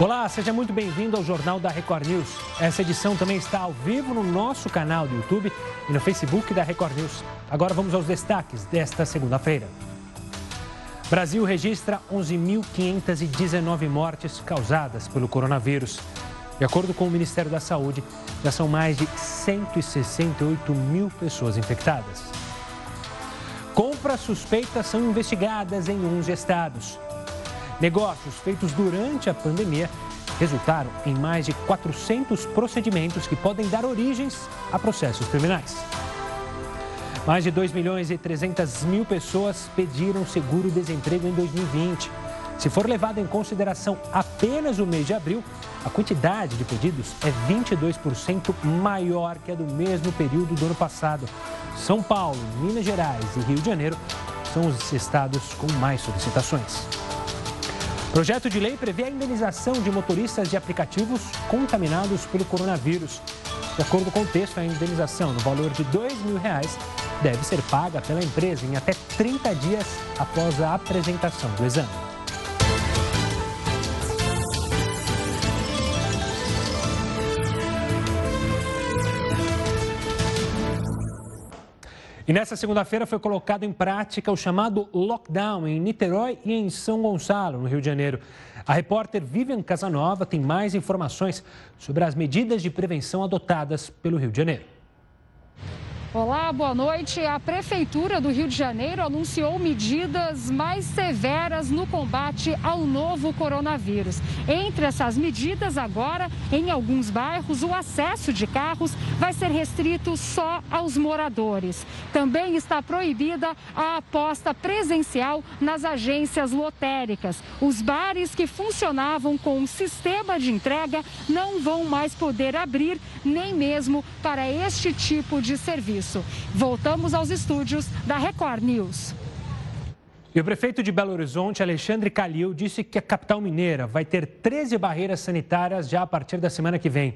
Olá, seja muito bem-vindo ao Jornal da Record News. Essa edição também está ao vivo no nosso canal do YouTube e no Facebook da Record News. Agora vamos aos destaques desta segunda-feira. Brasil registra 11.519 mortes causadas pelo coronavírus. De acordo com o Ministério da Saúde, já são mais de 168 mil pessoas infectadas. Compras suspeitas são investigadas em 11 estados. Negócios feitos durante a pandemia resultaram em mais de 400 procedimentos que podem dar origens a processos criminais. Mais de 2 milhões e 300 mil pessoas pediram seguro-desemprego em 2020. Se for levado em consideração apenas o mês de abril, a quantidade de pedidos é 22% maior que a do mesmo período do ano passado. São Paulo, Minas Gerais e Rio de Janeiro são os estados com mais solicitações. Projeto de lei prevê a indenização de motoristas de aplicativos contaminados pelo coronavírus. De acordo com o texto, a indenização no valor de 2 mil reais deve ser paga pela empresa em até 30 dias após a apresentação do exame. E nessa segunda-feira foi colocado em prática o chamado lockdown em Niterói e em São Gonçalo, no Rio de Janeiro. A repórter Vivian Casanova tem mais informações sobre as medidas de prevenção adotadas pelo Rio de Janeiro. Olá, boa noite. A Prefeitura do Rio de Janeiro anunciou medidas mais severas no combate ao novo coronavírus. Entre essas medidas, agora, em alguns bairros, o acesso de carros vai ser restrito só aos moradores. Também está proibida a aposta presencial nas agências lotéricas. Os bares que funcionavam com um sistema de entrega não vão mais poder abrir, nem mesmo para este tipo de serviço isso. Voltamos aos estúdios da Record News. E o prefeito de Belo Horizonte, Alexandre Calil, disse que a capital mineira vai ter 13 barreiras sanitárias já a partir da semana que vem.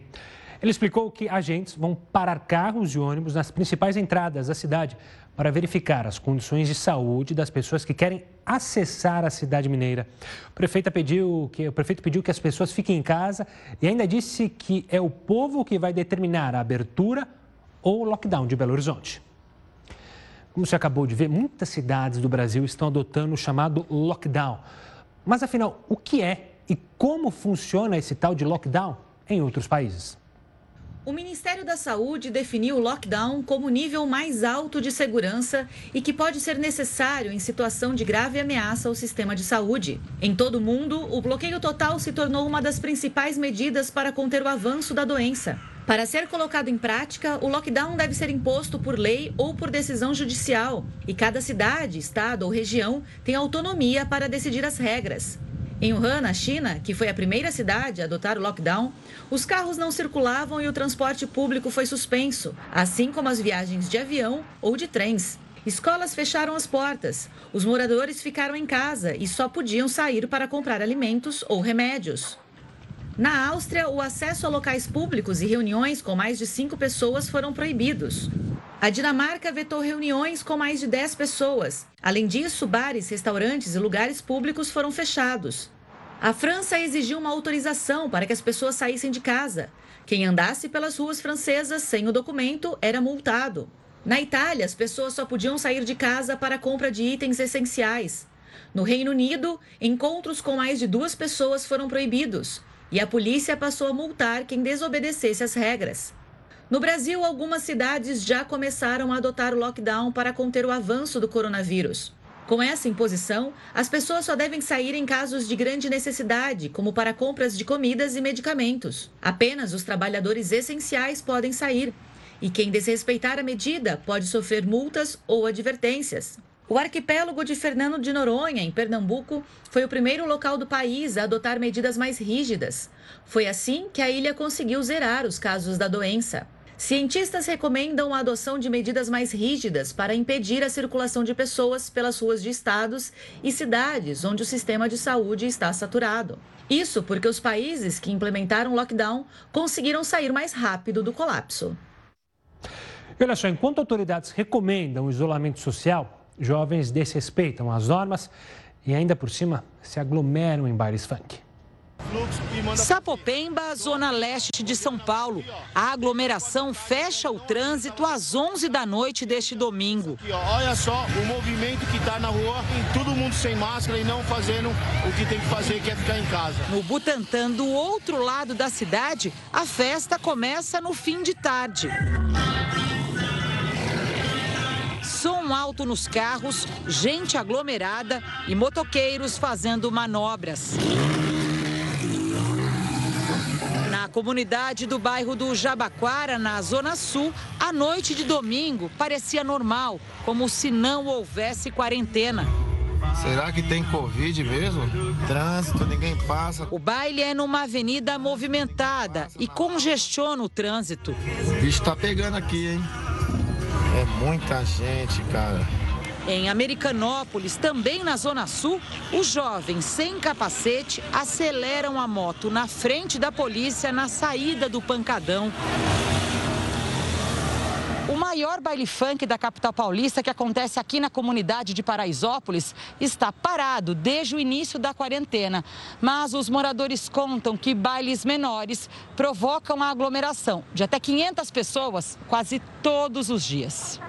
Ele explicou que agentes vão parar carros e ônibus nas principais entradas da cidade para verificar as condições de saúde das pessoas que querem acessar a cidade mineira. O prefeito pediu que, o prefeito pediu que as pessoas fiquem em casa e ainda disse que é o povo que vai determinar a abertura ou lockdown de Belo Horizonte. Como você acabou de ver, muitas cidades do Brasil estão adotando o chamado lockdown. Mas afinal, o que é e como funciona esse tal de lockdown em outros países? O Ministério da Saúde definiu o lockdown como o nível mais alto de segurança e que pode ser necessário em situação de grave ameaça ao sistema de saúde. Em todo o mundo, o bloqueio total se tornou uma das principais medidas para conter o avanço da doença. Para ser colocado em prática, o lockdown deve ser imposto por lei ou por decisão judicial, e cada cidade, estado ou região tem autonomia para decidir as regras. Em Wuhan, na China, que foi a primeira cidade a adotar o lockdown, os carros não circulavam e o transporte público foi suspenso, assim como as viagens de avião ou de trens. Escolas fecharam as portas, os moradores ficaram em casa e só podiam sair para comprar alimentos ou remédios. Na Áustria, o acesso a locais públicos e reuniões com mais de cinco pessoas foram proibidos. A Dinamarca vetou reuniões com mais de 10 pessoas. Além disso, bares, restaurantes e lugares públicos foram fechados. A França exigiu uma autorização para que as pessoas saíssem de casa. Quem andasse pelas ruas francesas sem o documento era multado. Na Itália, as pessoas só podiam sair de casa para a compra de itens essenciais. No Reino Unido, encontros com mais de duas pessoas foram proibidos e a polícia passou a multar quem desobedecesse as regras. No Brasil, algumas cidades já começaram a adotar o lockdown para conter o avanço do coronavírus. Com essa imposição, as pessoas só devem sair em casos de grande necessidade, como para compras de comidas e medicamentos. Apenas os trabalhadores essenciais podem sair. E quem desrespeitar a medida pode sofrer multas ou advertências. O arquipélago de Fernando de Noronha, em Pernambuco, foi o primeiro local do país a adotar medidas mais rígidas. Foi assim que a ilha conseguiu zerar os casos da doença. Cientistas recomendam a adoção de medidas mais rígidas para impedir a circulação de pessoas pelas ruas de estados e cidades onde o sistema de saúde está saturado. Isso porque os países que implementaram lockdown conseguiram sair mais rápido do colapso. E olha só, enquanto autoridades recomendam o isolamento social, jovens desrespeitam as normas e ainda por cima se aglomeram em bares funk. Sapopemba, zona leste de São Paulo. A aglomeração fecha o trânsito às 11 da noite deste domingo. Olha só o movimento que está na rua, todo mundo sem máscara e não fazendo o que tem que fazer, que é ficar em casa. No Butantã, do outro lado da cidade, a festa começa no fim de tarde som alto nos carros, gente aglomerada e motoqueiros fazendo manobras. Na comunidade do bairro do Jabaquara, na Zona Sul, a noite de domingo parecia normal, como se não houvesse quarentena. Será que tem Covid mesmo? Trânsito, ninguém passa. O baile é numa avenida movimentada e congestiona o trânsito. O bicho tá pegando aqui, hein? É muita gente, cara. Em Americanópolis, também na Zona Sul, os jovens sem capacete aceleram a moto na frente da polícia na saída do pancadão. Maior baile funk da capital paulista, que acontece aqui na comunidade de Paraisópolis, está parado desde o início da quarentena. Mas os moradores contam que bailes menores provocam a aglomeração de até 500 pessoas quase todos os dias.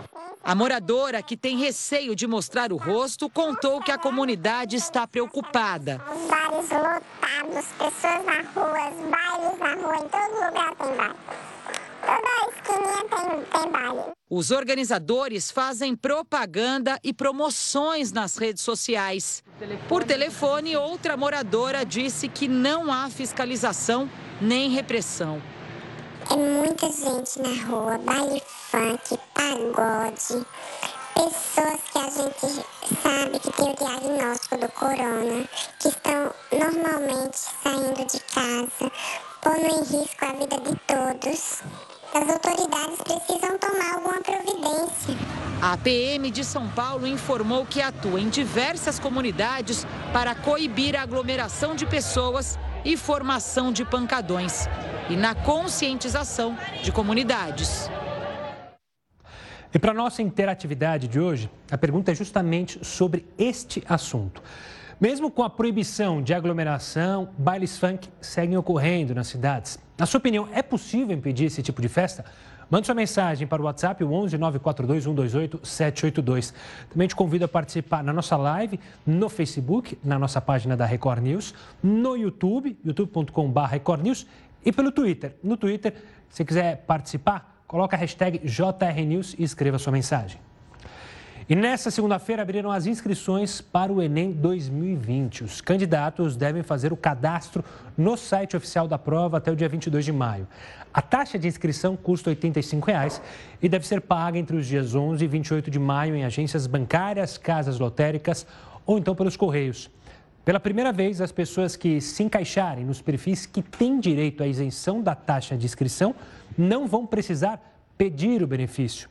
A moradora, que tem receio de mostrar o rosto, contou que a comunidade está preocupada. Bares lotados, pessoas na rua, bailes na rua, em todo lugar tem baile. Toda esquininha tem, tem baile. Os organizadores fazem propaganda e promoções nas redes sociais. Por telefone, outra moradora disse que não há fiscalização nem repressão. É muita gente na rua, baile funk, pagode, pessoas que a gente sabe que tem o diagnóstico do corona, que estão normalmente saindo de casa, pondo em risco a vida de todos. As autoridades precisam tomar alguma providência. A PM de São Paulo informou que atua em diversas comunidades para coibir a aglomeração de pessoas e formação de pancadões e na conscientização de comunidades. E para nossa interatividade de hoje, a pergunta é justamente sobre este assunto. Mesmo com a proibição de aglomeração, bailes funk seguem ocorrendo nas cidades. Na sua opinião, é possível impedir esse tipo de festa? Mande sua mensagem para o WhatsApp, o 11 942 128 782. Também te convido a participar na nossa live, no Facebook, na nossa página da Record News, no YouTube, youtube.com.br Record News e pelo Twitter. No Twitter, se quiser participar, coloca a hashtag JRNews e escreva sua mensagem. E nesta segunda-feira abriram as inscrições para o Enem 2020. Os candidatos devem fazer o cadastro no site oficial da prova até o dia 22 de maio. A taxa de inscrição custa 85 reais e deve ser paga entre os dias 11 e 28 de maio em agências bancárias, casas lotéricas ou então pelos correios. Pela primeira vez, as pessoas que se encaixarem nos perfis que têm direito à isenção da taxa de inscrição não vão precisar pedir o benefício.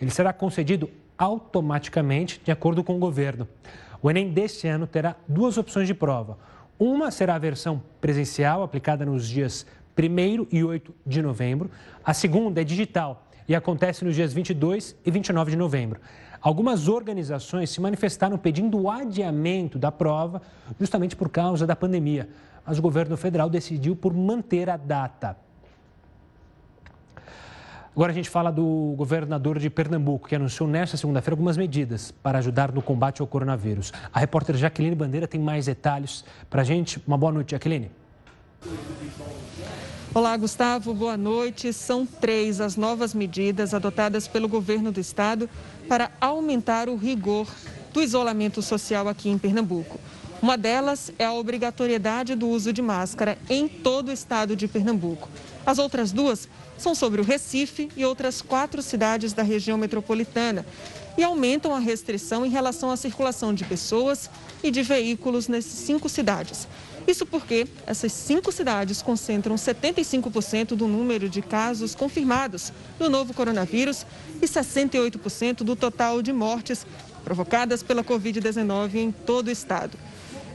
Ele será concedido automaticamente, de acordo com o governo. O Enem deste ano terá duas opções de prova. Uma será a versão presencial, aplicada nos dias 1 e 8 de novembro. A segunda é digital e acontece nos dias 22 e 29 de novembro. Algumas organizações se manifestaram pedindo o adiamento da prova justamente por causa da pandemia, mas o governo federal decidiu por manter a data. Agora a gente fala do governador de Pernambuco, que anunciou nesta segunda-feira algumas medidas para ajudar no combate ao coronavírus. A repórter Jaqueline Bandeira tem mais detalhes para a gente. Uma boa noite, Jaqueline. Olá, Gustavo, boa noite. São três as novas medidas adotadas pelo governo do estado para aumentar o rigor do isolamento social aqui em Pernambuco. Uma delas é a obrigatoriedade do uso de máscara em todo o estado de Pernambuco. As outras duas são sobre o Recife e outras quatro cidades da região metropolitana e aumentam a restrição em relação à circulação de pessoas e de veículos nessas cinco cidades. Isso porque essas cinco cidades concentram 75% do número de casos confirmados do novo coronavírus e 68% do total de mortes provocadas pela Covid-19 em todo o estado.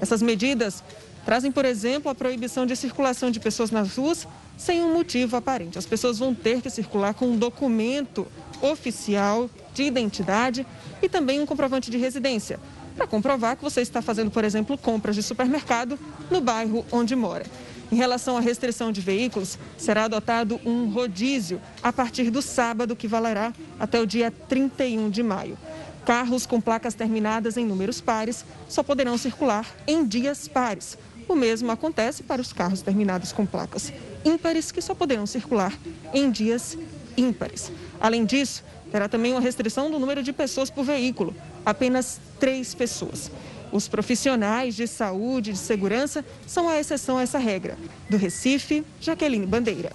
Essas medidas trazem, por exemplo, a proibição de circulação de pessoas nas ruas sem um motivo aparente. As pessoas vão ter que circular com um documento oficial de identidade e também um comprovante de residência, para comprovar que você está fazendo, por exemplo, compras de supermercado no bairro onde mora. Em relação à restrição de veículos, será adotado um rodízio a partir do sábado, que valerá até o dia 31 de maio. Carros com placas terminadas em números pares só poderão circular em dias pares. O mesmo acontece para os carros terminados com placas ímpares, que só poderão circular em dias ímpares. Além disso, terá também uma restrição do número de pessoas por veículo, apenas três pessoas. Os profissionais de saúde e de segurança são a exceção a essa regra. Do Recife, Jaqueline Bandeira.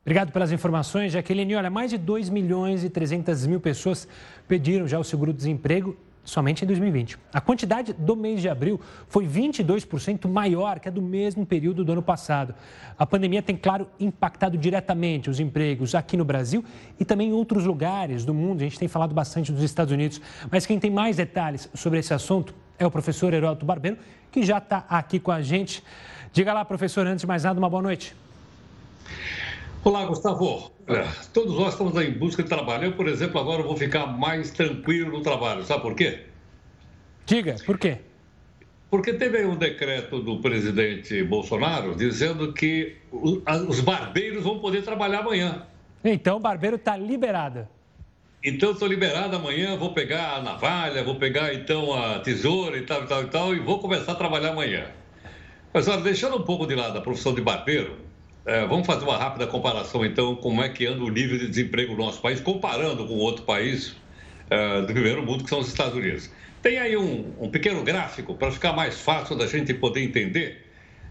Obrigado pelas informações, Jaqueline. Olha, mais de 2 milhões e 300 mil pessoas pediram já o seguro-desemprego somente em 2020. A quantidade do mês de abril foi 22% maior que a do mesmo período do ano passado. A pandemia tem, claro, impactado diretamente os empregos aqui no Brasil e também em outros lugares do mundo. A gente tem falado bastante dos Estados Unidos. Mas quem tem mais detalhes sobre esse assunto é o professor Heródoto Barbeiro, que já está aqui com a gente. Diga lá, professor, antes de mais nada, uma boa noite. Olá, Gustavo. Todos nós estamos em busca de trabalho. Eu, por exemplo, agora vou ficar mais tranquilo no trabalho. Sabe por quê? Diga, por quê? Porque teve aí um decreto do presidente Bolsonaro dizendo que os barbeiros vão poder trabalhar amanhã. Então, o barbeiro está liberado. Então, estou liberado amanhã, vou pegar a navalha, vou pegar então a tesoura e tal, e tal, e tal, e vou começar a trabalhar amanhã. Mas, olha, deixando um pouco de lado a profissão de barbeiro, é, vamos fazer uma rápida comparação, então, como é que anda o nível de desemprego no nosso país, comparando com outro país é, do primeiro mundo, que são os Estados Unidos. Tem aí um, um pequeno gráfico para ficar mais fácil da gente poder entender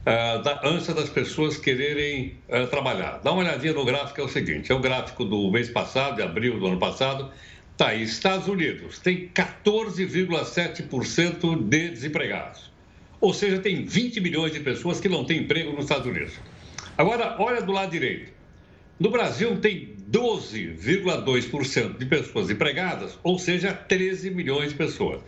é, da ânsia das pessoas quererem é, trabalhar. Dá uma olhadinha no gráfico, é o seguinte: é o gráfico do mês passado, de abril do ano passado. Está aí, Estados Unidos tem 14,7% de desempregados. Ou seja, tem 20 milhões de pessoas que não têm emprego nos Estados Unidos. Agora, olha do lado direito. No Brasil tem 12,2% de pessoas empregadas, ou seja, 13 milhões de pessoas.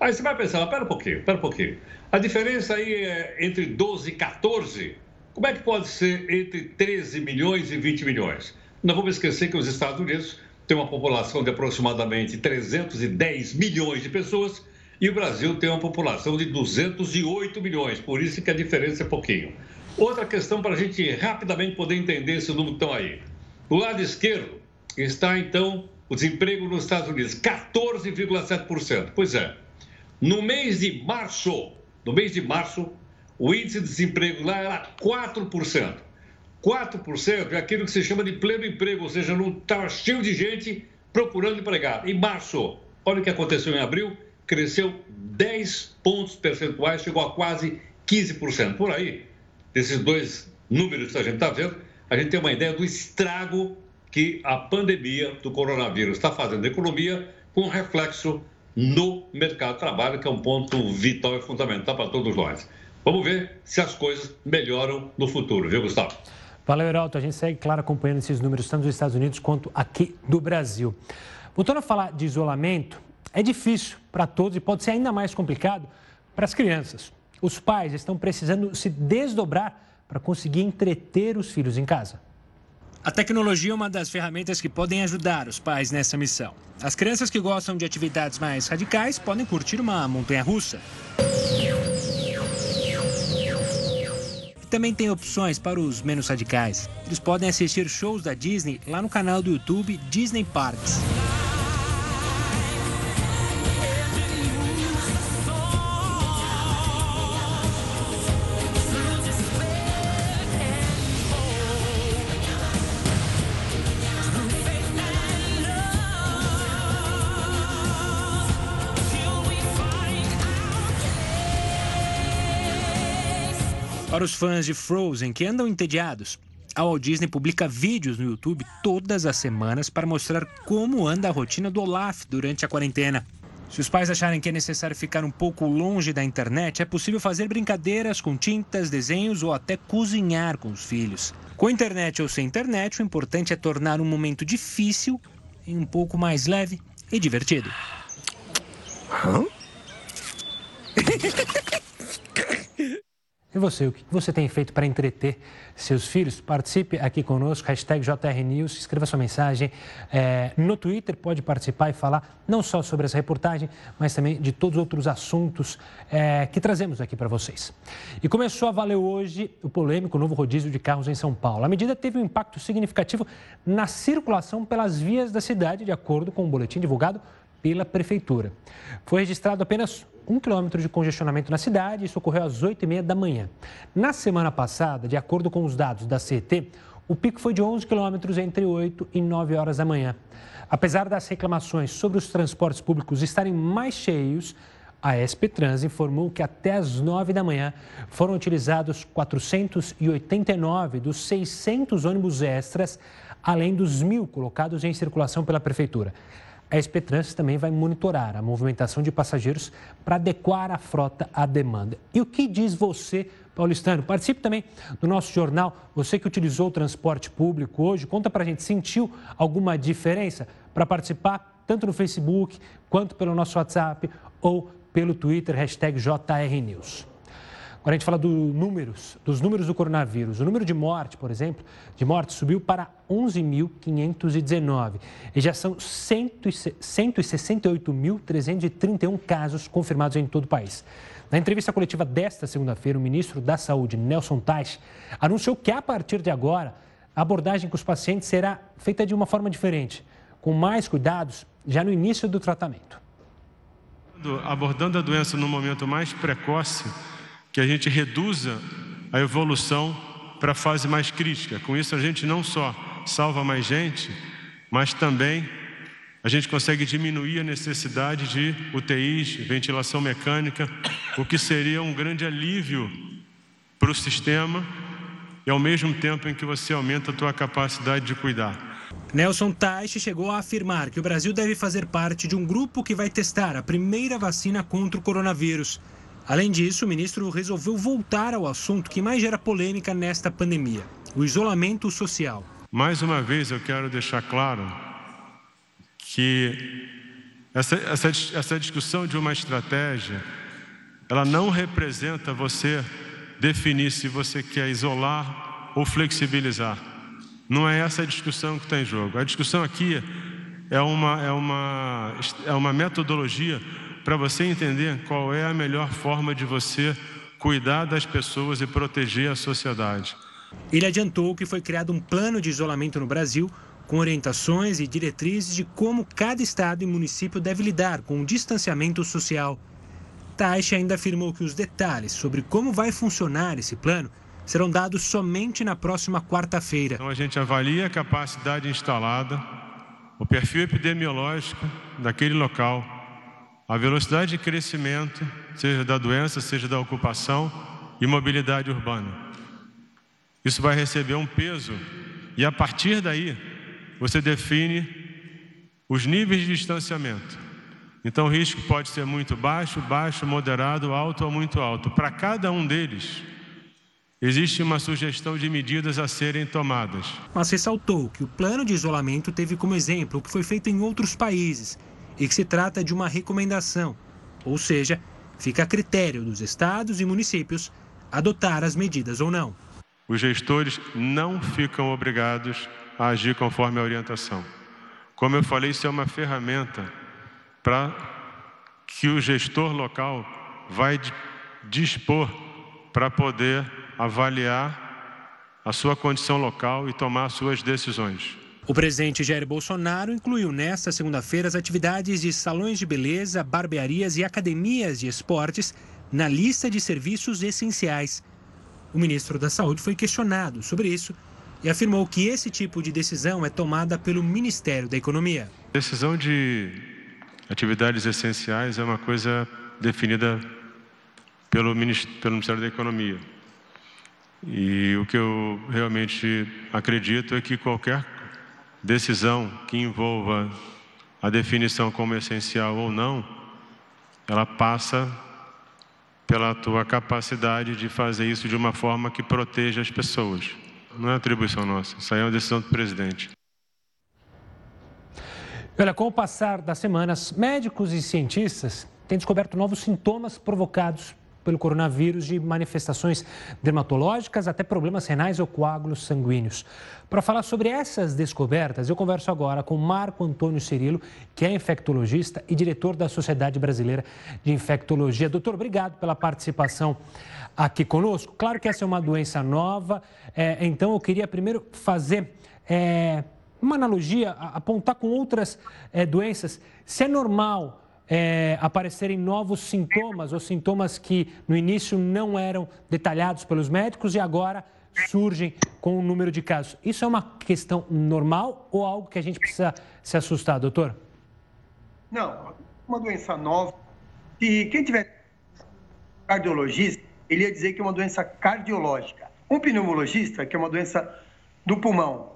Aí você vai pensar, pera um pouquinho, pera um pouquinho. A diferença aí é entre 12 e 14. Como é que pode ser entre 13 milhões e 20 milhões? Não vamos esquecer que os Estados Unidos têm uma população de aproximadamente 310 milhões de pessoas e o Brasil tem uma população de 208 milhões, por isso que a diferença é pouquinho. Outra questão para a gente rapidamente poder entender esse número que estão aí. Do lado esquerdo está, então, o desemprego nos Estados Unidos, 14,7%. Pois é, no mês de março, no mês de março, o índice de desemprego lá era 4%. 4% é aquilo que se chama de pleno emprego, ou seja, não estava cheio de gente procurando empregado. Em março, olha o que aconteceu em abril, cresceu 10 pontos percentuais, chegou a quase 15%. Por aí, desses dois números que a gente está vendo, a gente tem uma ideia do estrago que a pandemia do coronavírus está fazendo na economia, com reflexo no mercado de trabalho, que é um ponto vital e fundamental para todos nós. Vamos ver se as coisas melhoram no futuro, viu, Gustavo? Valeu, Heraldo. A gente segue, claro, acompanhando esses números, tanto dos Estados Unidos quanto aqui do Brasil. Voltando a falar de isolamento, é difícil para todos e pode ser ainda mais complicado para as crianças. Os pais estão precisando se desdobrar para conseguir entreter os filhos em casa. A tecnologia é uma das ferramentas que podem ajudar os pais nessa missão. As crianças que gostam de atividades mais radicais podem curtir uma montanha russa. E também tem opções para os menos radicais. Eles podem assistir shows da Disney lá no canal do YouTube Disney Parks. Para os fãs de Frozen que andam entediados, a Walt Disney publica vídeos no YouTube todas as semanas para mostrar como anda a rotina do Olaf durante a quarentena. Se os pais acharem que é necessário ficar um pouco longe da internet, é possível fazer brincadeiras com tintas, desenhos ou até cozinhar com os filhos. Com internet ou sem internet, o importante é tornar um momento difícil em um pouco mais leve e divertido. E você, o que você tem feito para entreter seus filhos? Participe aqui conosco, hashtag JRNews, escreva sua mensagem é, no Twitter, pode participar e falar não só sobre essa reportagem, mas também de todos os outros assuntos é, que trazemos aqui para vocês. E começou a valer hoje o polêmico novo rodízio de carros em São Paulo. A medida teve um impacto significativo na circulação pelas vias da cidade, de acordo com o um boletim divulgado pela Prefeitura. Foi registrado apenas um quilômetro de congestionamento na cidade. Isso ocorreu às 8h30 da manhã. Na semana passada, de acordo com os dados da CET, o pico foi de 11 quilômetros entre 8 e 9 horas da manhã. Apesar das reclamações sobre os transportes públicos estarem mais cheios, a SP Trans informou que até às 9 da manhã foram utilizados 489 dos 600 ônibus extras, além dos mil colocados em circulação pela Prefeitura a SP Trans também vai monitorar a movimentação de passageiros para adequar a frota à demanda. E o que diz você, paulistano? Participe também do nosso jornal. Você que utilizou o transporte público hoje, conta para a gente, sentiu alguma diferença para participar tanto no Facebook quanto pelo nosso WhatsApp ou pelo Twitter, hashtag JRNews. Agora a gente fala números, dos números do coronavírus. O número de morte, por exemplo, de mortes subiu para 11.519 e já são 168.331 casos confirmados em todo o país. Na entrevista coletiva desta segunda-feira, o ministro da Saúde, Nelson Tais, anunciou que a partir de agora a abordagem com os pacientes será feita de uma forma diferente, com mais cuidados já no início do tratamento. Abordando a doença no momento mais precoce, que a gente reduza a evolução para a fase mais crítica. Com isso, a gente não só salva mais gente, mas também a gente consegue diminuir a necessidade de UTIs, ventilação mecânica, o que seria um grande alívio para o sistema e ao mesmo tempo em que você aumenta a tua capacidade de cuidar. Nelson Teich chegou a afirmar que o Brasil deve fazer parte de um grupo que vai testar a primeira vacina contra o coronavírus. Além disso, o ministro resolveu voltar ao assunto que mais gera polêmica nesta pandemia: o isolamento social. Mais uma vez, eu quero deixar claro que essa, essa, essa discussão de uma estratégia, ela não representa você definir se você quer isolar ou flexibilizar. Não é essa a discussão que está em jogo. A discussão aqui é uma, é uma, é uma metodologia para você entender qual é a melhor forma de você cuidar das pessoas e proteger a sociedade. Ele adiantou que foi criado um plano de isolamento no Brasil com orientações e diretrizes de como cada estado e município deve lidar com o distanciamento social. Taish ainda afirmou que os detalhes sobre como vai funcionar esse plano serão dados somente na próxima quarta-feira. Então a gente avalia a capacidade instalada, o perfil epidemiológico daquele local a velocidade de crescimento, seja da doença, seja da ocupação e mobilidade urbana. Isso vai receber um peso e a partir daí você define os níveis de distanciamento. Então o risco pode ser muito baixo, baixo, moderado, alto ou muito alto. Para cada um deles, existe uma sugestão de medidas a serem tomadas. Mas ressaltou que o plano de isolamento teve como exemplo o que foi feito em outros países e que se trata de uma recomendação, ou seja, fica a critério dos estados e municípios adotar as medidas ou não. Os gestores não ficam obrigados a agir conforme a orientação. Como eu falei, isso é uma ferramenta para que o gestor local vai dispor para poder avaliar a sua condição local e tomar suas decisões. O presidente Jair Bolsonaro incluiu nesta segunda-feira as atividades de salões de beleza, barbearias e academias de esportes na lista de serviços essenciais. O ministro da Saúde foi questionado sobre isso e afirmou que esse tipo de decisão é tomada pelo Ministério da Economia. Decisão de atividades essenciais é uma coisa definida pelo Ministério da Economia. E o que eu realmente acredito é que qualquer decisão que envolva a definição como essencial ou não, ela passa pela tua capacidade de fazer isso de uma forma que proteja as pessoas. Não é atribuição nossa, isso aí é uma decisão do presidente. Olha, com o passar das semanas, médicos e cientistas têm descoberto novos sintomas provocados pelo coronavírus de manifestações dermatológicas até problemas renais ou coágulos sanguíneos. Para falar sobre essas descobertas, eu converso agora com Marco Antônio Cirilo, que é infectologista e diretor da Sociedade Brasileira de Infectologia. Doutor, obrigado pela participação aqui conosco. Claro que essa é uma doença nova, é, então eu queria primeiro fazer é, uma analogia, apontar com outras é, doenças. Se é normal é, aparecerem novos sintomas ou sintomas que no início não eram detalhados pelos médicos e agora surgem com o número de casos. Isso é uma questão normal ou algo que a gente precisa se assustar, doutor? Não, uma doença nova. E quem tiver cardiologista, ele ia dizer que é uma doença cardiológica. Um pneumologista, que é uma doença do pulmão,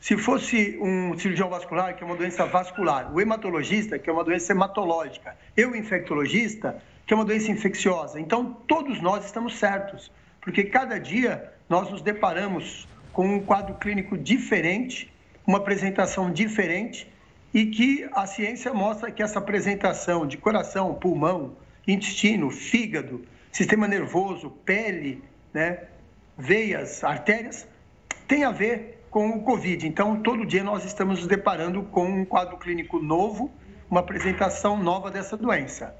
se fosse um cirurgião vascular, que é uma doença vascular, o hematologista, que é uma doença hematológica, eu, infectologista, que é uma doença infecciosa. Então, todos nós estamos certos, porque cada dia nós nos deparamos com um quadro clínico diferente, uma apresentação diferente, e que a ciência mostra que essa apresentação de coração, pulmão, intestino, fígado, sistema nervoso, pele, né, veias, artérias, tem a ver com o Covid. Então, todo dia nós estamos nos deparando com um quadro clínico novo, uma apresentação nova dessa doença.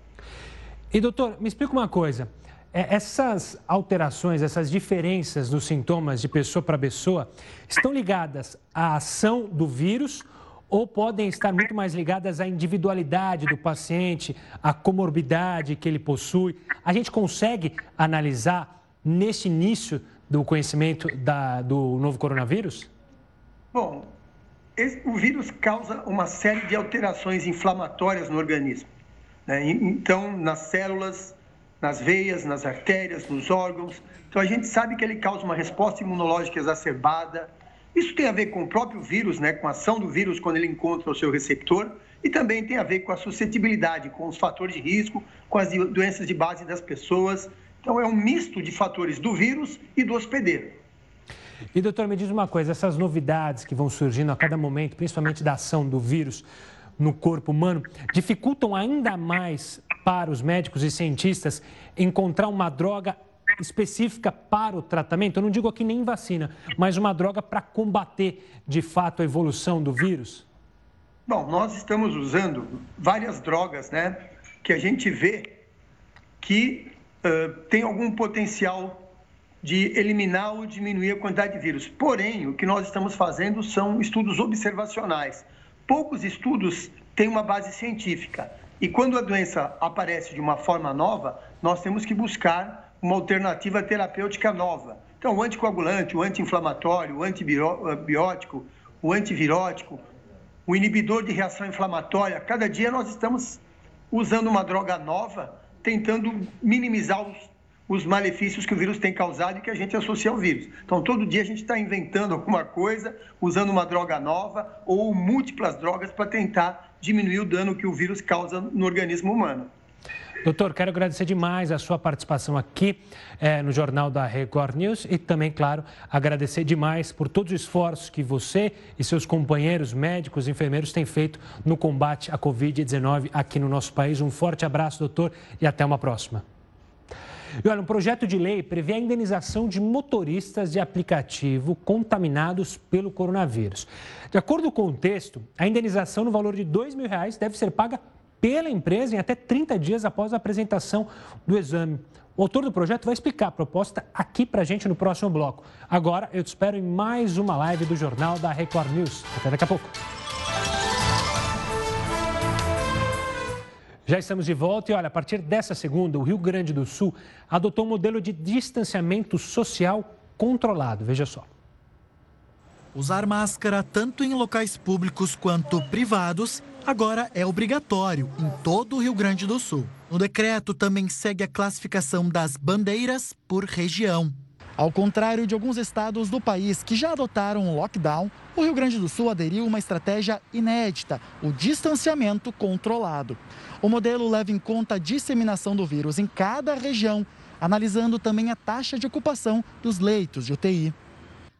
E, doutor, me explica uma coisa. É, essas alterações, essas diferenças nos sintomas de pessoa para pessoa estão ligadas à ação do vírus ou podem estar muito mais ligadas à individualidade do paciente, à comorbidade que ele possui? A gente consegue analisar nesse início do conhecimento da, do novo coronavírus? Bom, esse, o vírus causa uma série de alterações inflamatórias no organismo. Né? Então, nas células, nas veias, nas artérias, nos órgãos. Então, a gente sabe que ele causa uma resposta imunológica exacerbada. Isso tem a ver com o próprio vírus, né? com a ação do vírus quando ele encontra o seu receptor. E também tem a ver com a suscetibilidade, com os fatores de risco, com as doenças de base das pessoas. Então, é um misto de fatores do vírus e do hospedeiro. E, doutor, me diz uma coisa: essas novidades que vão surgindo a cada momento, principalmente da ação do vírus no corpo humano, dificultam ainda mais para os médicos e cientistas encontrar uma droga específica para o tratamento? Eu não digo aqui nem vacina, mas uma droga para combater de fato a evolução do vírus? Bom, nós estamos usando várias drogas, né, que a gente vê que uh, tem algum potencial de eliminar ou diminuir a quantidade de vírus. Porém, o que nós estamos fazendo são estudos observacionais. Poucos estudos têm uma base científica. E quando a doença aparece de uma forma nova, nós temos que buscar uma alternativa terapêutica nova. Então, o anticoagulante, o anti-inflamatório, o antibiótico, o antivirótico, o inibidor de reação inflamatória, cada dia nós estamos usando uma droga nova, tentando minimizar os os malefícios que o vírus tem causado e que a gente associa ao vírus. Então, todo dia a gente está inventando alguma coisa, usando uma droga nova ou múltiplas drogas para tentar diminuir o dano que o vírus causa no organismo humano. Doutor, quero agradecer demais a sua participação aqui é, no Jornal da Record News e também, claro, agradecer demais por todos os esforços que você e seus companheiros médicos e enfermeiros têm feito no combate à Covid-19 aqui no nosso país. Um forte abraço, doutor, e até uma próxima. E olha, um projeto de lei prevê a indenização de motoristas de aplicativo contaminados pelo coronavírus. De acordo com o texto, a indenização no valor de R$ mil reais deve ser paga pela empresa em até 30 dias após a apresentação do exame. O autor do projeto vai explicar a proposta aqui para gente no próximo bloco. Agora, eu te espero em mais uma live do Jornal da Record News. Até daqui a pouco. Já estamos de volta e olha, a partir dessa segunda, o Rio Grande do Sul adotou um modelo de distanciamento social controlado. Veja só. Usar máscara tanto em locais públicos quanto privados agora é obrigatório em todo o Rio Grande do Sul. O decreto também segue a classificação das bandeiras por região. Ao contrário de alguns estados do país que já adotaram o lockdown, o Rio Grande do Sul aderiu a uma estratégia inédita, o distanciamento controlado. O modelo leva em conta a disseminação do vírus em cada região, analisando também a taxa de ocupação dos leitos de UTI.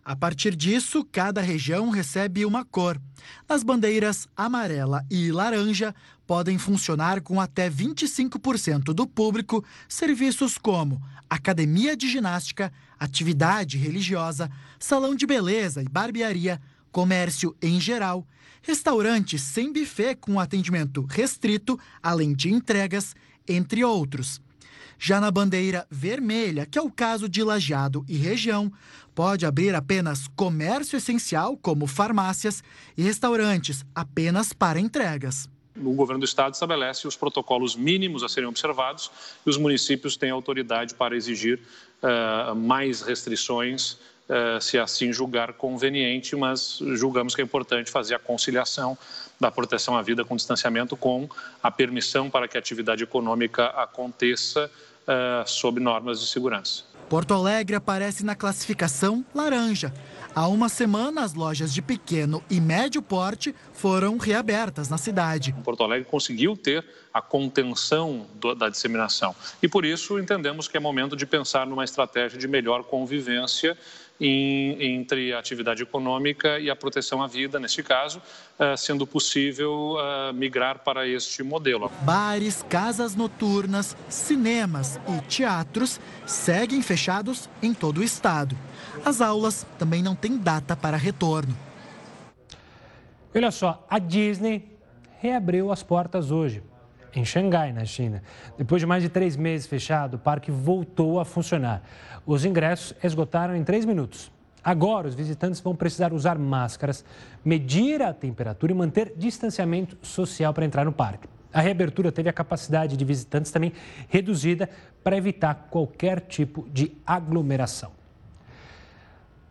A partir disso, cada região recebe uma cor. Nas bandeiras amarela e laranja, podem funcionar com até 25% do público serviços como academia de ginástica, atividade religiosa, salão de beleza e barbearia, comércio em geral, restaurantes sem buffet com atendimento restrito, além de entregas, entre outros. Já na bandeira vermelha, que é o caso de Lajeado e região, pode abrir apenas comércio essencial, como farmácias, e restaurantes apenas para entregas. O governo do estado estabelece os protocolos mínimos a serem observados e os municípios têm autoridade para exigir uh, mais restrições Uh, se assim julgar conveniente, mas julgamos que é importante fazer a conciliação da proteção à vida com distanciamento com a permissão para que a atividade econômica aconteça uh, sob normas de segurança. Porto Alegre aparece na classificação laranja. Há uma semana, as lojas de pequeno e médio porte foram reabertas na cidade. Porto Alegre conseguiu ter a contenção do, da disseminação e, por isso, entendemos que é momento de pensar numa estratégia de melhor convivência em, entre a atividade econômica e a proteção à vida, neste caso, uh, sendo possível uh, migrar para este modelo. Bares, casas noturnas, cinemas e teatros seguem fechados em todo o estado. As aulas também não têm data para retorno. Olha só, a Disney reabriu as portas hoje em Xangai, na China. Depois de mais de três meses fechado, o parque voltou a funcionar. Os ingressos esgotaram em três minutos. Agora, os visitantes vão precisar usar máscaras, medir a temperatura e manter distanciamento social para entrar no parque. A reabertura teve a capacidade de visitantes também reduzida para evitar qualquer tipo de aglomeração.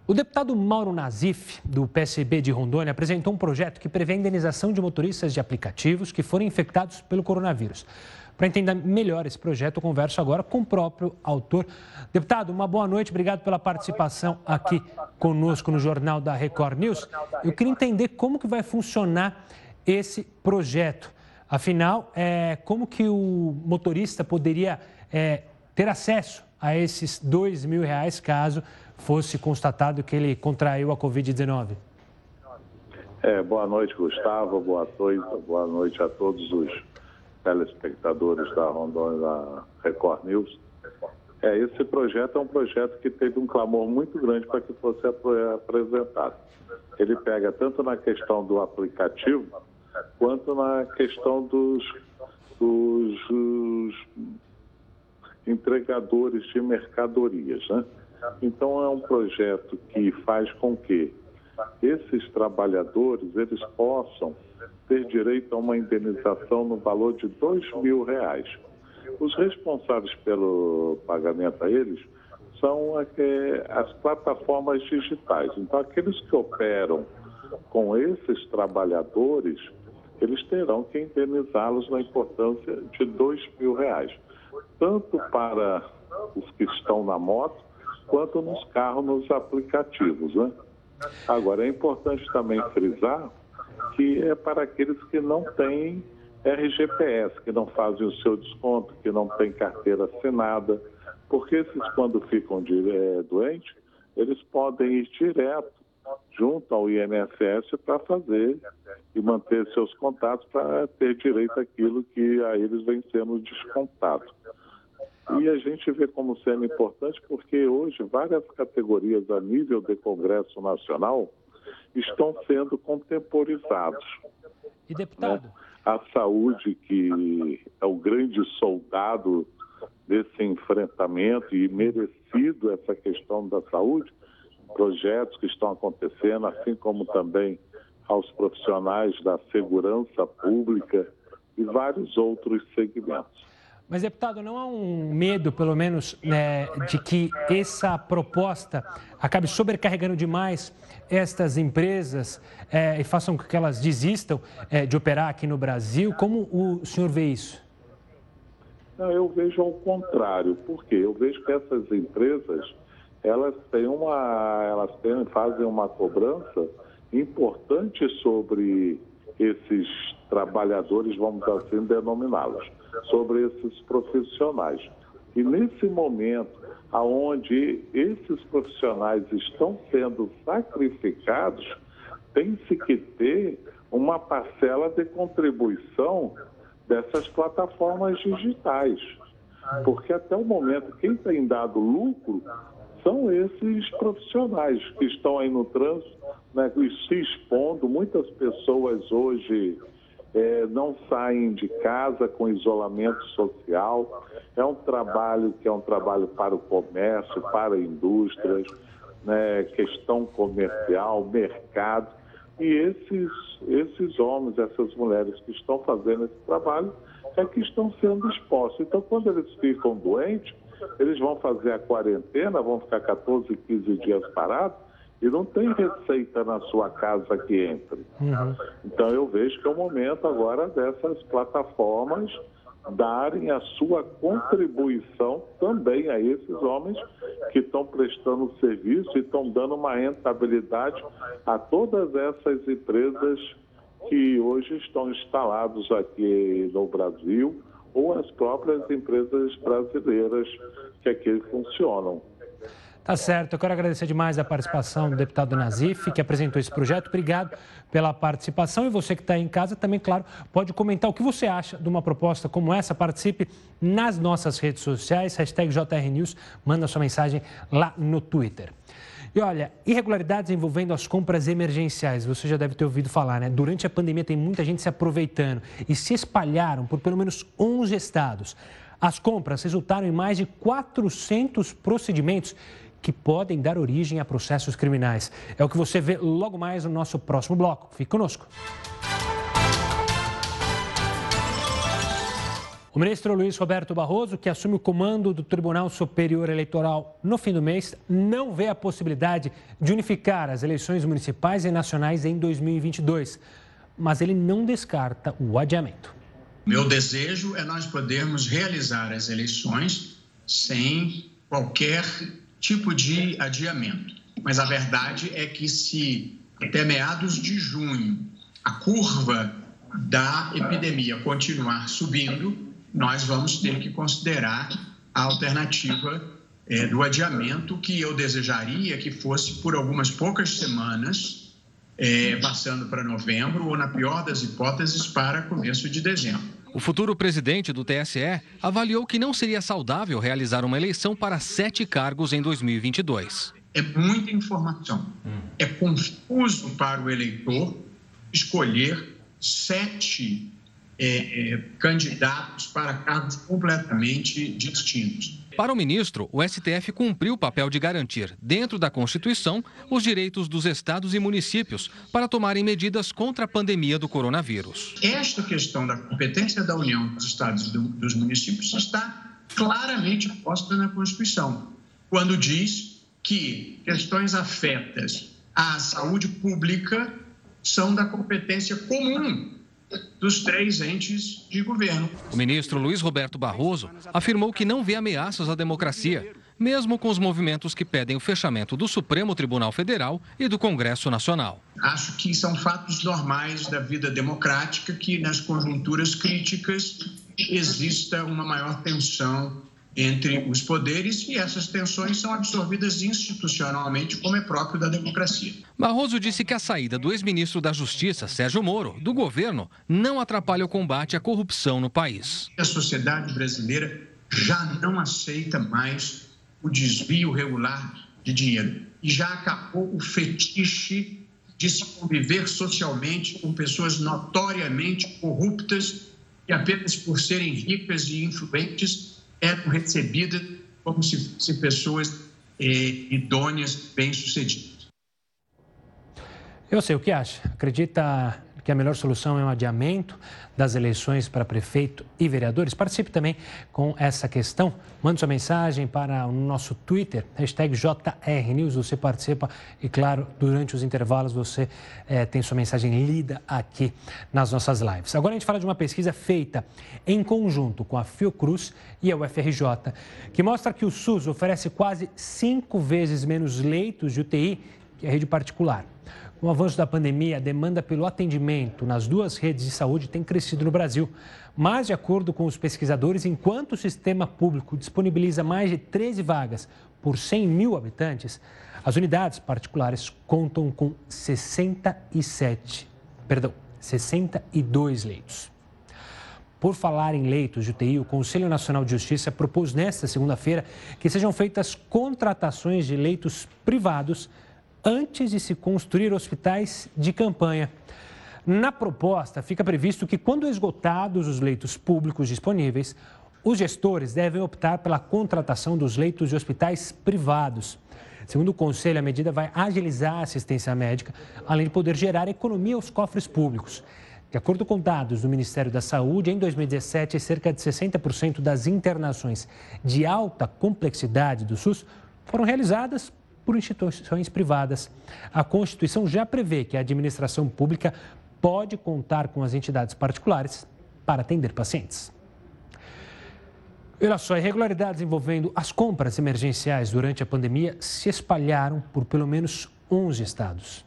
O deputado Mauro Nazif, do PSB de Rondônia, apresentou um projeto que prevê a indenização de motoristas de aplicativos que forem infectados pelo coronavírus. Para entender melhor esse projeto, eu converso agora com o próprio autor. Deputado, uma boa noite, obrigado pela participação aqui conosco no Jornal da Record News. Eu queria entender como que vai funcionar esse projeto. Afinal, é, como que o motorista poderia é, ter acesso a esses dois mil reais caso fosse constatado que ele contraiu a Covid-19? É, boa noite, Gustavo. Boa noite, boa noite a todos os telespectadores da Rondônia da Record News. É, esse projeto é um projeto que teve um clamor muito grande para que fosse apresentado. Ele pega tanto na questão do aplicativo, quanto na questão dos, dos entregadores de mercadorias, né? Então é um projeto que faz com que esses trabalhadores eles possam ter direito a uma indenização no valor de dois mil reais. Os responsáveis pelo pagamento a eles são as plataformas digitais. Então aqueles que operam com esses trabalhadores, eles terão que indenizá-los na importância de dois mil reais, tanto para os que estão na moto quanto nos carros, nos aplicativos. Né? Agora, é importante também frisar que é para aqueles que não têm RGPS, que não fazem o seu desconto, que não têm carteira assinada, porque esses, quando ficam de, é, doentes, eles podem ir direto junto ao INSS para fazer e manter seus contatos para ter direito àquilo que a eles vem sendo descontado. E a gente vê como sendo importante porque hoje várias categorias a nível de Congresso Nacional estão sendo contemporizados. E deputado? Né? A saúde, que é o grande soldado desse enfrentamento e merecido essa questão da saúde, projetos que estão acontecendo, assim como também aos profissionais da segurança pública e vários outros segmentos. Mas, deputado, não há um medo, pelo menos, né, de que essa proposta acabe sobrecarregando demais estas empresas é, e façam com que elas desistam é, de operar aqui no Brasil? Como o senhor vê isso? Não, eu vejo ao contrário, porque eu vejo que essas empresas elas têm uma, elas têm, fazem uma cobrança importante sobre esses trabalhadores, vamos assim denominá-los sobre esses profissionais. E nesse momento, aonde esses profissionais estão sendo sacrificados, tem-se que ter uma parcela de contribuição dessas plataformas digitais. Porque até o momento, quem tem dado lucro são esses profissionais que estão aí no trânsito, né, se expondo. Muitas pessoas hoje é, não saem de casa com isolamento social. É um trabalho que é um trabalho para o comércio, para indústrias, né, questão comercial, mercado. E esses, esses homens, essas mulheres que estão fazendo esse trabalho é que estão sendo expostos. Então, quando eles ficam doentes, eles vão fazer a quarentena, vão ficar 14, 15 dias parados e não tem receita na sua casa que entre. Uhum. Então eu vejo que é o momento agora dessas plataformas darem a sua contribuição também a esses homens que estão prestando serviço e estão dando uma rentabilidade a todas essas empresas que hoje estão instalados aqui no Brasil ou as próprias empresas brasileiras que aqui funcionam. Tá certo. Eu quero agradecer demais a participação do deputado Nazif, que apresentou esse projeto. Obrigado pela participação. E você que está em casa também, claro, pode comentar o que você acha de uma proposta como essa. Participe nas nossas redes sociais, hashtag JRNews. Manda sua mensagem lá no Twitter. E olha, irregularidades envolvendo as compras emergenciais, você já deve ter ouvido falar, né? Durante a pandemia tem muita gente se aproveitando e se espalharam por pelo menos 11 estados. As compras resultaram em mais de 400 procedimentos que podem dar origem a processos criminais. É o que você vê logo mais no nosso próximo bloco. Fique conosco. O ministro Luiz Roberto Barroso, que assume o comando do Tribunal Superior Eleitoral no fim do mês, não vê a possibilidade de unificar as eleições municipais e nacionais em 2022, mas ele não descarta o adiamento. Meu desejo é nós podermos realizar as eleições sem qualquer tipo de adiamento. Mas a verdade é que se até meados de junho a curva da epidemia continuar subindo, nós vamos ter que considerar a alternativa é, do adiamento, que eu desejaria que fosse por algumas poucas semanas, é, passando para novembro, ou, na pior das hipóteses, para começo de dezembro. O futuro presidente do TSE avaliou que não seria saudável realizar uma eleição para sete cargos em 2022. É muita informação. É confuso para o eleitor escolher sete é, é, candidatos para cargos completamente distintos. Para o ministro, o STF cumpriu o papel de garantir, dentro da Constituição, os direitos dos estados e municípios para tomarem medidas contra a pandemia do coronavírus. Esta questão da competência da União dos estados e dos municípios está claramente posta na Constituição, quando diz que questões afetas à saúde pública são da competência comum dos três entes de governo. O ministro Luiz Roberto Barroso afirmou que não vê ameaças à democracia, mesmo com os movimentos que pedem o fechamento do Supremo Tribunal Federal e do Congresso Nacional. Acho que são fatos normais da vida democrática que, nas conjunturas críticas, exista uma maior tensão entre os poderes e essas tensões são absorvidas institucionalmente, como é próprio da democracia. Barroso disse que a saída do ex-ministro da Justiça, Sérgio Moro, do governo, não atrapalha o combate à corrupção no país. A sociedade brasileira já não aceita mais o desvio regular de dinheiro e já acabou o fetiche de se conviver socialmente com pessoas notoriamente corruptas e apenas por serem ricas e influentes eram recebidas como se fossem pessoas eh, idôneas, bem-sucedidas. Eu sei o que acha. Acredita que a melhor solução é um adiamento das eleições para prefeito e vereadores? Participe também com essa questão. Mande sua mensagem para o nosso Twitter, hashtag JRNews. Você participa e, claro, durante os intervalos você é, tem sua mensagem lida aqui nas nossas lives. Agora a gente fala de uma pesquisa feita em conjunto com a Fiocruz e a UFRJ, que mostra que o SUS oferece quase cinco vezes menos leitos de UTI que a rede particular. Com o avanço da pandemia, a demanda pelo atendimento nas duas redes de saúde tem crescido no Brasil. Mas, de acordo com os pesquisadores, enquanto o sistema público disponibiliza mais de 13 vagas por 100 mil habitantes, as unidades particulares contam com 67, perdão, 62 leitos. Por falar em leitos de UTI, o Conselho Nacional de Justiça propôs nesta segunda-feira que sejam feitas contratações de leitos privados antes de se construir hospitais de campanha. Na proposta, fica previsto que, quando esgotados os leitos públicos disponíveis, os gestores devem optar pela contratação dos leitos de hospitais privados. Segundo o Conselho, a medida vai agilizar a assistência médica, além de poder gerar economia aos cofres públicos. De acordo com dados do Ministério da Saúde, em 2017, cerca de 60% das internações de alta complexidade do SUS foram realizadas por instituições privadas. A Constituição já prevê que a administração pública pode contar com as entidades particulares para atender pacientes. Olha só, irregularidades envolvendo as compras emergenciais durante a pandemia se espalharam por pelo menos 11 estados.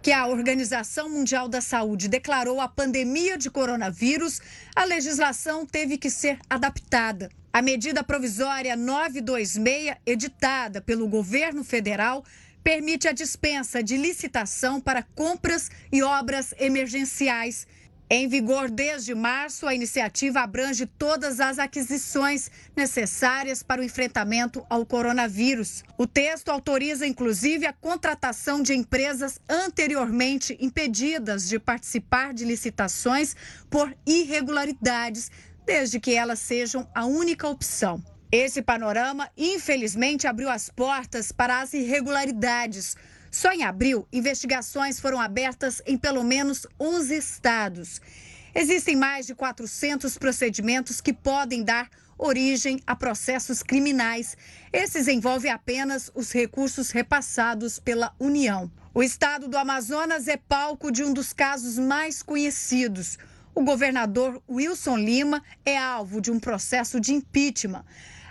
Que a Organização Mundial da Saúde declarou a pandemia de coronavírus, a legislação teve que ser adaptada. A medida provisória 926, editada pelo governo federal, permite a dispensa de licitação para compras e obras emergenciais em vigor desde março, a iniciativa abrange todas as aquisições necessárias para o enfrentamento ao coronavírus. O texto autoriza, inclusive, a contratação de empresas anteriormente impedidas de participar de licitações por irregularidades, desde que elas sejam a única opção. Esse panorama, infelizmente, abriu as portas para as irregularidades. Só em abril, investigações foram abertas em pelo menos 11 estados. Existem mais de 400 procedimentos que podem dar origem a processos criminais. Esses envolvem apenas os recursos repassados pela União. O estado do Amazonas é palco de um dos casos mais conhecidos. O governador Wilson Lima é alvo de um processo de impeachment.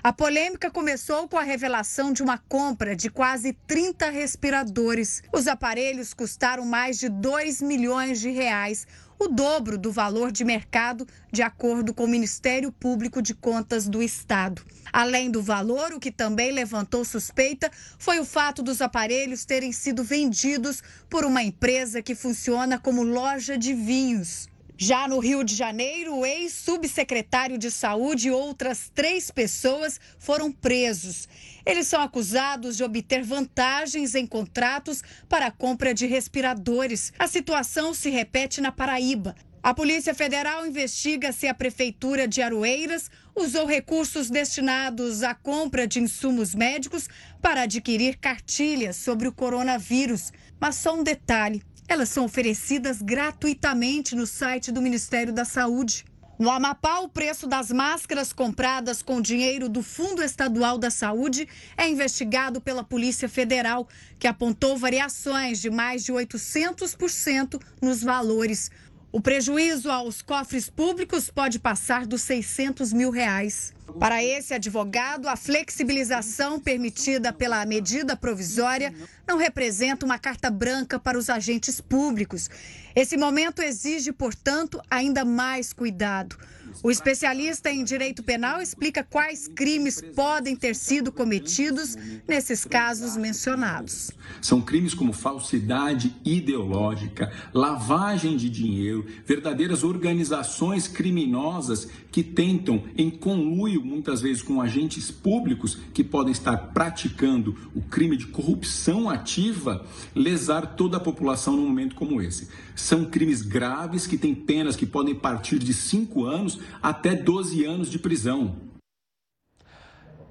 A polêmica começou com a revelação de uma compra de quase 30 respiradores. Os aparelhos custaram mais de 2 milhões de reais, o dobro do valor de mercado, de acordo com o Ministério Público de Contas do Estado. Além do valor, o que também levantou suspeita foi o fato dos aparelhos terem sido vendidos por uma empresa que funciona como loja de vinhos. Já no Rio de Janeiro, o ex-subsecretário de Saúde e outras três pessoas foram presos. Eles são acusados de obter vantagens em contratos para a compra de respiradores. A situação se repete na Paraíba. A Polícia Federal investiga se a Prefeitura de Aroeiras usou recursos destinados à compra de insumos médicos para adquirir cartilhas sobre o coronavírus. Mas só um detalhe: elas são oferecidas gratuitamente no site do Ministério da Saúde. No Amapá, o preço das máscaras compradas com dinheiro do Fundo Estadual da Saúde é investigado pela Polícia Federal, que apontou variações de mais de 800% nos valores. O prejuízo aos cofres públicos pode passar dos 600 mil reais. Para esse advogado, a flexibilização permitida pela medida provisória não representa uma carta branca para os agentes públicos. Esse momento exige, portanto, ainda mais cuidado. O especialista em direito penal explica quais crimes podem ter sido cometidos nesses casos mencionados. São crimes como falsidade ideológica, lavagem de dinheiro, verdadeiras organizações criminosas que tentam, em conluio muitas vezes com agentes públicos que podem estar praticando o crime de corrupção ativa, lesar toda a população num momento como esse. São crimes graves que têm penas que podem partir de 5 anos até 12 anos de prisão.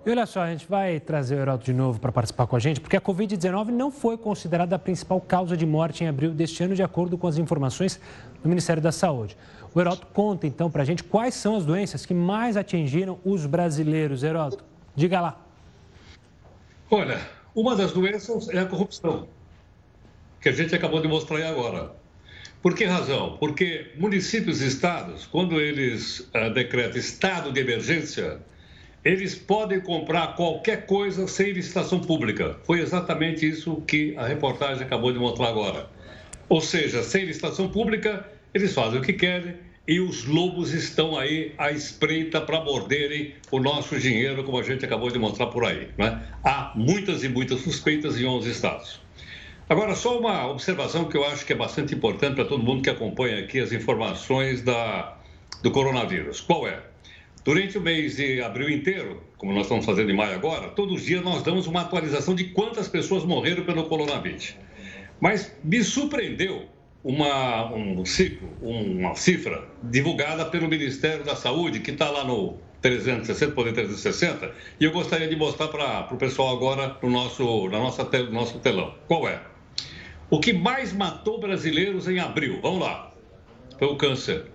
E olha só, a gente vai trazer o Heraldo de novo para participar com a gente, porque a Covid-19 não foi considerada a principal causa de morte em abril deste ano, de acordo com as informações do Ministério da Saúde. O Heraldo conta então para a gente quais são as doenças que mais atingiram os brasileiros. Heraldo, diga lá. Olha, uma das doenças é a corrupção, que a gente acabou de mostrar aí agora. Por que razão? Porque municípios e estados, quando eles uh, decretam estado de emergência, eles podem comprar qualquer coisa sem licitação pública. Foi exatamente isso que a reportagem acabou de mostrar agora. Ou seja, sem licitação pública, eles fazem o que querem e os lobos estão aí à espreita para morderem o nosso dinheiro, como a gente acabou de mostrar por aí. Né? Há muitas e muitas suspeitas em 11 estados. Agora, só uma observação que eu acho que é bastante importante para todo mundo que acompanha aqui as informações da, do coronavírus. Qual é? Durante o mês de abril inteiro, como nós estamos fazendo em maio agora, todos os dias nós damos uma atualização de quantas pessoas morreram pelo coronavírus. Mas me surpreendeu uma, um ciclo, uma cifra divulgada pelo Ministério da Saúde, que está lá no 360, poder 360, e eu gostaria de mostrar para o pessoal agora no nosso, na nossa, no nosso telão. Qual é? O que mais matou brasileiros em abril? Vamos lá. Foi o câncer,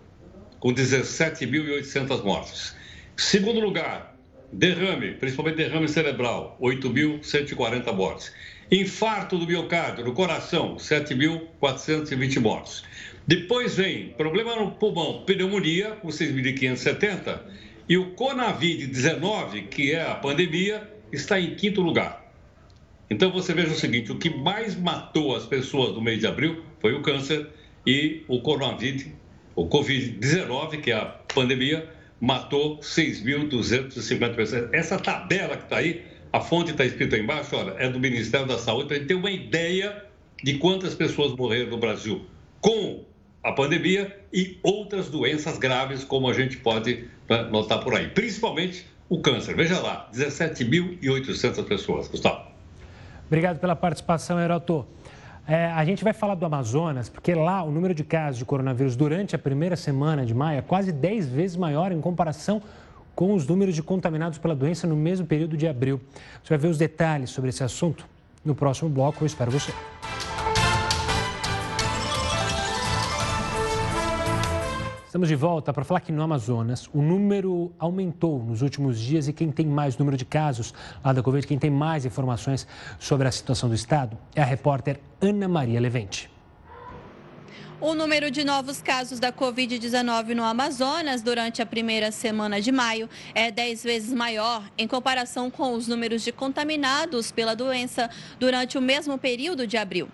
com 17.800 mortes. Segundo lugar, derrame, principalmente derrame cerebral, 8.140 mortes. Infarto do miocárdio, do coração, 7.420 mortes. Depois vem problema no pulmão, pneumonia, com 6.570. E o Conavid-19, que é a pandemia, está em quinto lugar. Então você veja o seguinte: o que mais matou as pessoas no mês de abril foi o câncer e o Conavid, o Covid-19, que é a pandemia, matou 6.250 pessoas. Essa tabela que está aí, a fonte está escrita aí embaixo, olha, é do Ministério da Saúde, para a gente ter uma ideia de quantas pessoas morreram no Brasil com a pandemia e outras doenças graves, como a gente pode né, notar por aí. Principalmente o câncer. Veja lá, 17.800 pessoas. Gustavo. Obrigado pela participação, Heroto. É, a gente vai falar do Amazonas, porque lá o número de casos de coronavírus durante a primeira semana de maio é quase 10 vezes maior em comparação com os números de contaminados pela doença no mesmo período de abril. Você vai ver os detalhes sobre esse assunto no próximo bloco. Eu espero você. Estamos de volta para falar que no Amazonas o número aumentou nos últimos dias e quem tem mais número de casos lá da Covid, quem tem mais informações sobre a situação do estado é a repórter Ana Maria Levente. O número de novos casos da Covid-19 no Amazonas durante a primeira semana de maio é 10 vezes maior em comparação com os números de contaminados pela doença durante o mesmo período de abril.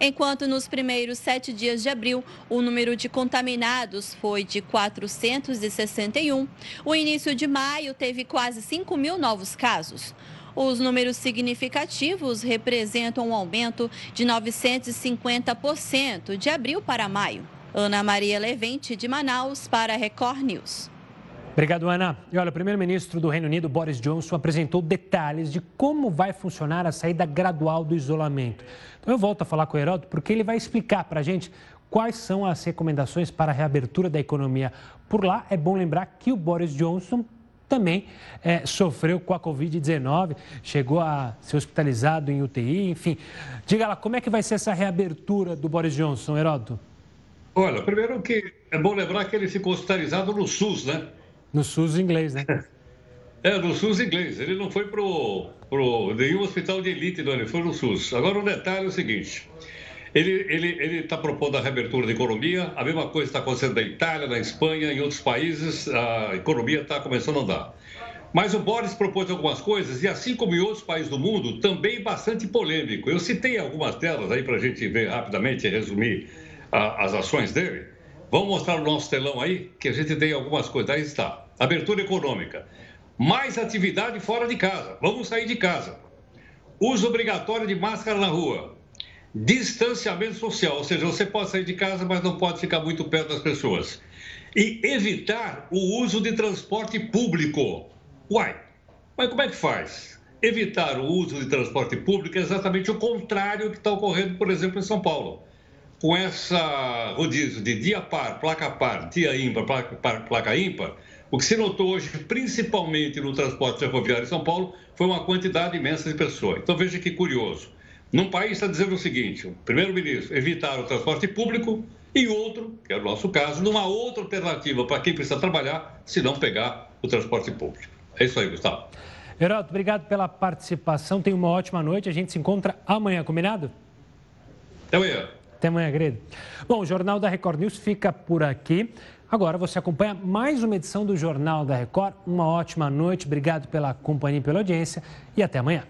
Enquanto nos primeiros sete dias de abril, o número de contaminados foi de 461, o início de maio teve quase 5 mil novos casos. Os números significativos representam um aumento de 950% de abril para maio. Ana Maria Levente, de Manaus, para Record News. Obrigado, Ana. E olha, o primeiro-ministro do Reino Unido, Boris Johnson, apresentou detalhes de como vai funcionar a saída gradual do isolamento. Então eu volto a falar com o Heródoto porque ele vai explicar para a gente quais são as recomendações para a reabertura da economia. Por lá, é bom lembrar que o Boris Johnson também é, sofreu com a Covid-19, chegou a ser hospitalizado em UTI, enfim. Diga lá, como é que vai ser essa reabertura do Boris Johnson, Heródoto? Olha, primeiro que é bom lembrar que ele ficou hospitalizado no SUS, né? No SUS inglês, né? É, no SUS inglês. Ele não foi pro, pro nenhum hospital de elite, não, ele foi no SUS. Agora, o um detalhe é o seguinte. Ele está ele, está propondo a reabertura da economia, a mesma coisa está acontecendo na Itália, na Espanha, em outros países, a economia está começando a andar. Mas o Boris propôs algumas coisas, e assim como em outros países do mundo, também bastante polêmico. Eu citei algumas delas aí para a gente ver rapidamente e resumir a, as ações dele. Vamos mostrar o nosso telão aí, que a gente tem algumas coisas. Aí está. Abertura econômica. Mais atividade fora de casa. Vamos sair de casa. Uso obrigatório de máscara na rua. Distanciamento social, ou seja, você pode sair de casa, mas não pode ficar muito perto das pessoas. E evitar o uso de transporte público. Uai, mas como é que faz? Evitar o uso de transporte público é exatamente o contrário que está ocorrendo, por exemplo, em São Paulo com essa rodízio de dia par, placa par, dia ímpar, placa, par, placa ímpar, o que se notou hoje, principalmente no transporte ferroviário em São Paulo, foi uma quantidade imensa de pessoas. Então veja que curioso. Num país está dizendo o seguinte: o primeiro-ministro evitar o transporte público e outro, que é o nosso caso, numa outra alternativa para quem precisa trabalhar, se não pegar o transporte público. É isso aí, Gustavo. Geraldo, obrigado pela participação. Tenha uma ótima noite. A gente se encontra amanhã, combinado? Até amanhã. Até amanhã, querido. Bom, o Jornal da Record News fica por aqui. Agora você acompanha mais uma edição do Jornal da Record. Uma ótima noite, obrigado pela companhia e pela audiência e até amanhã.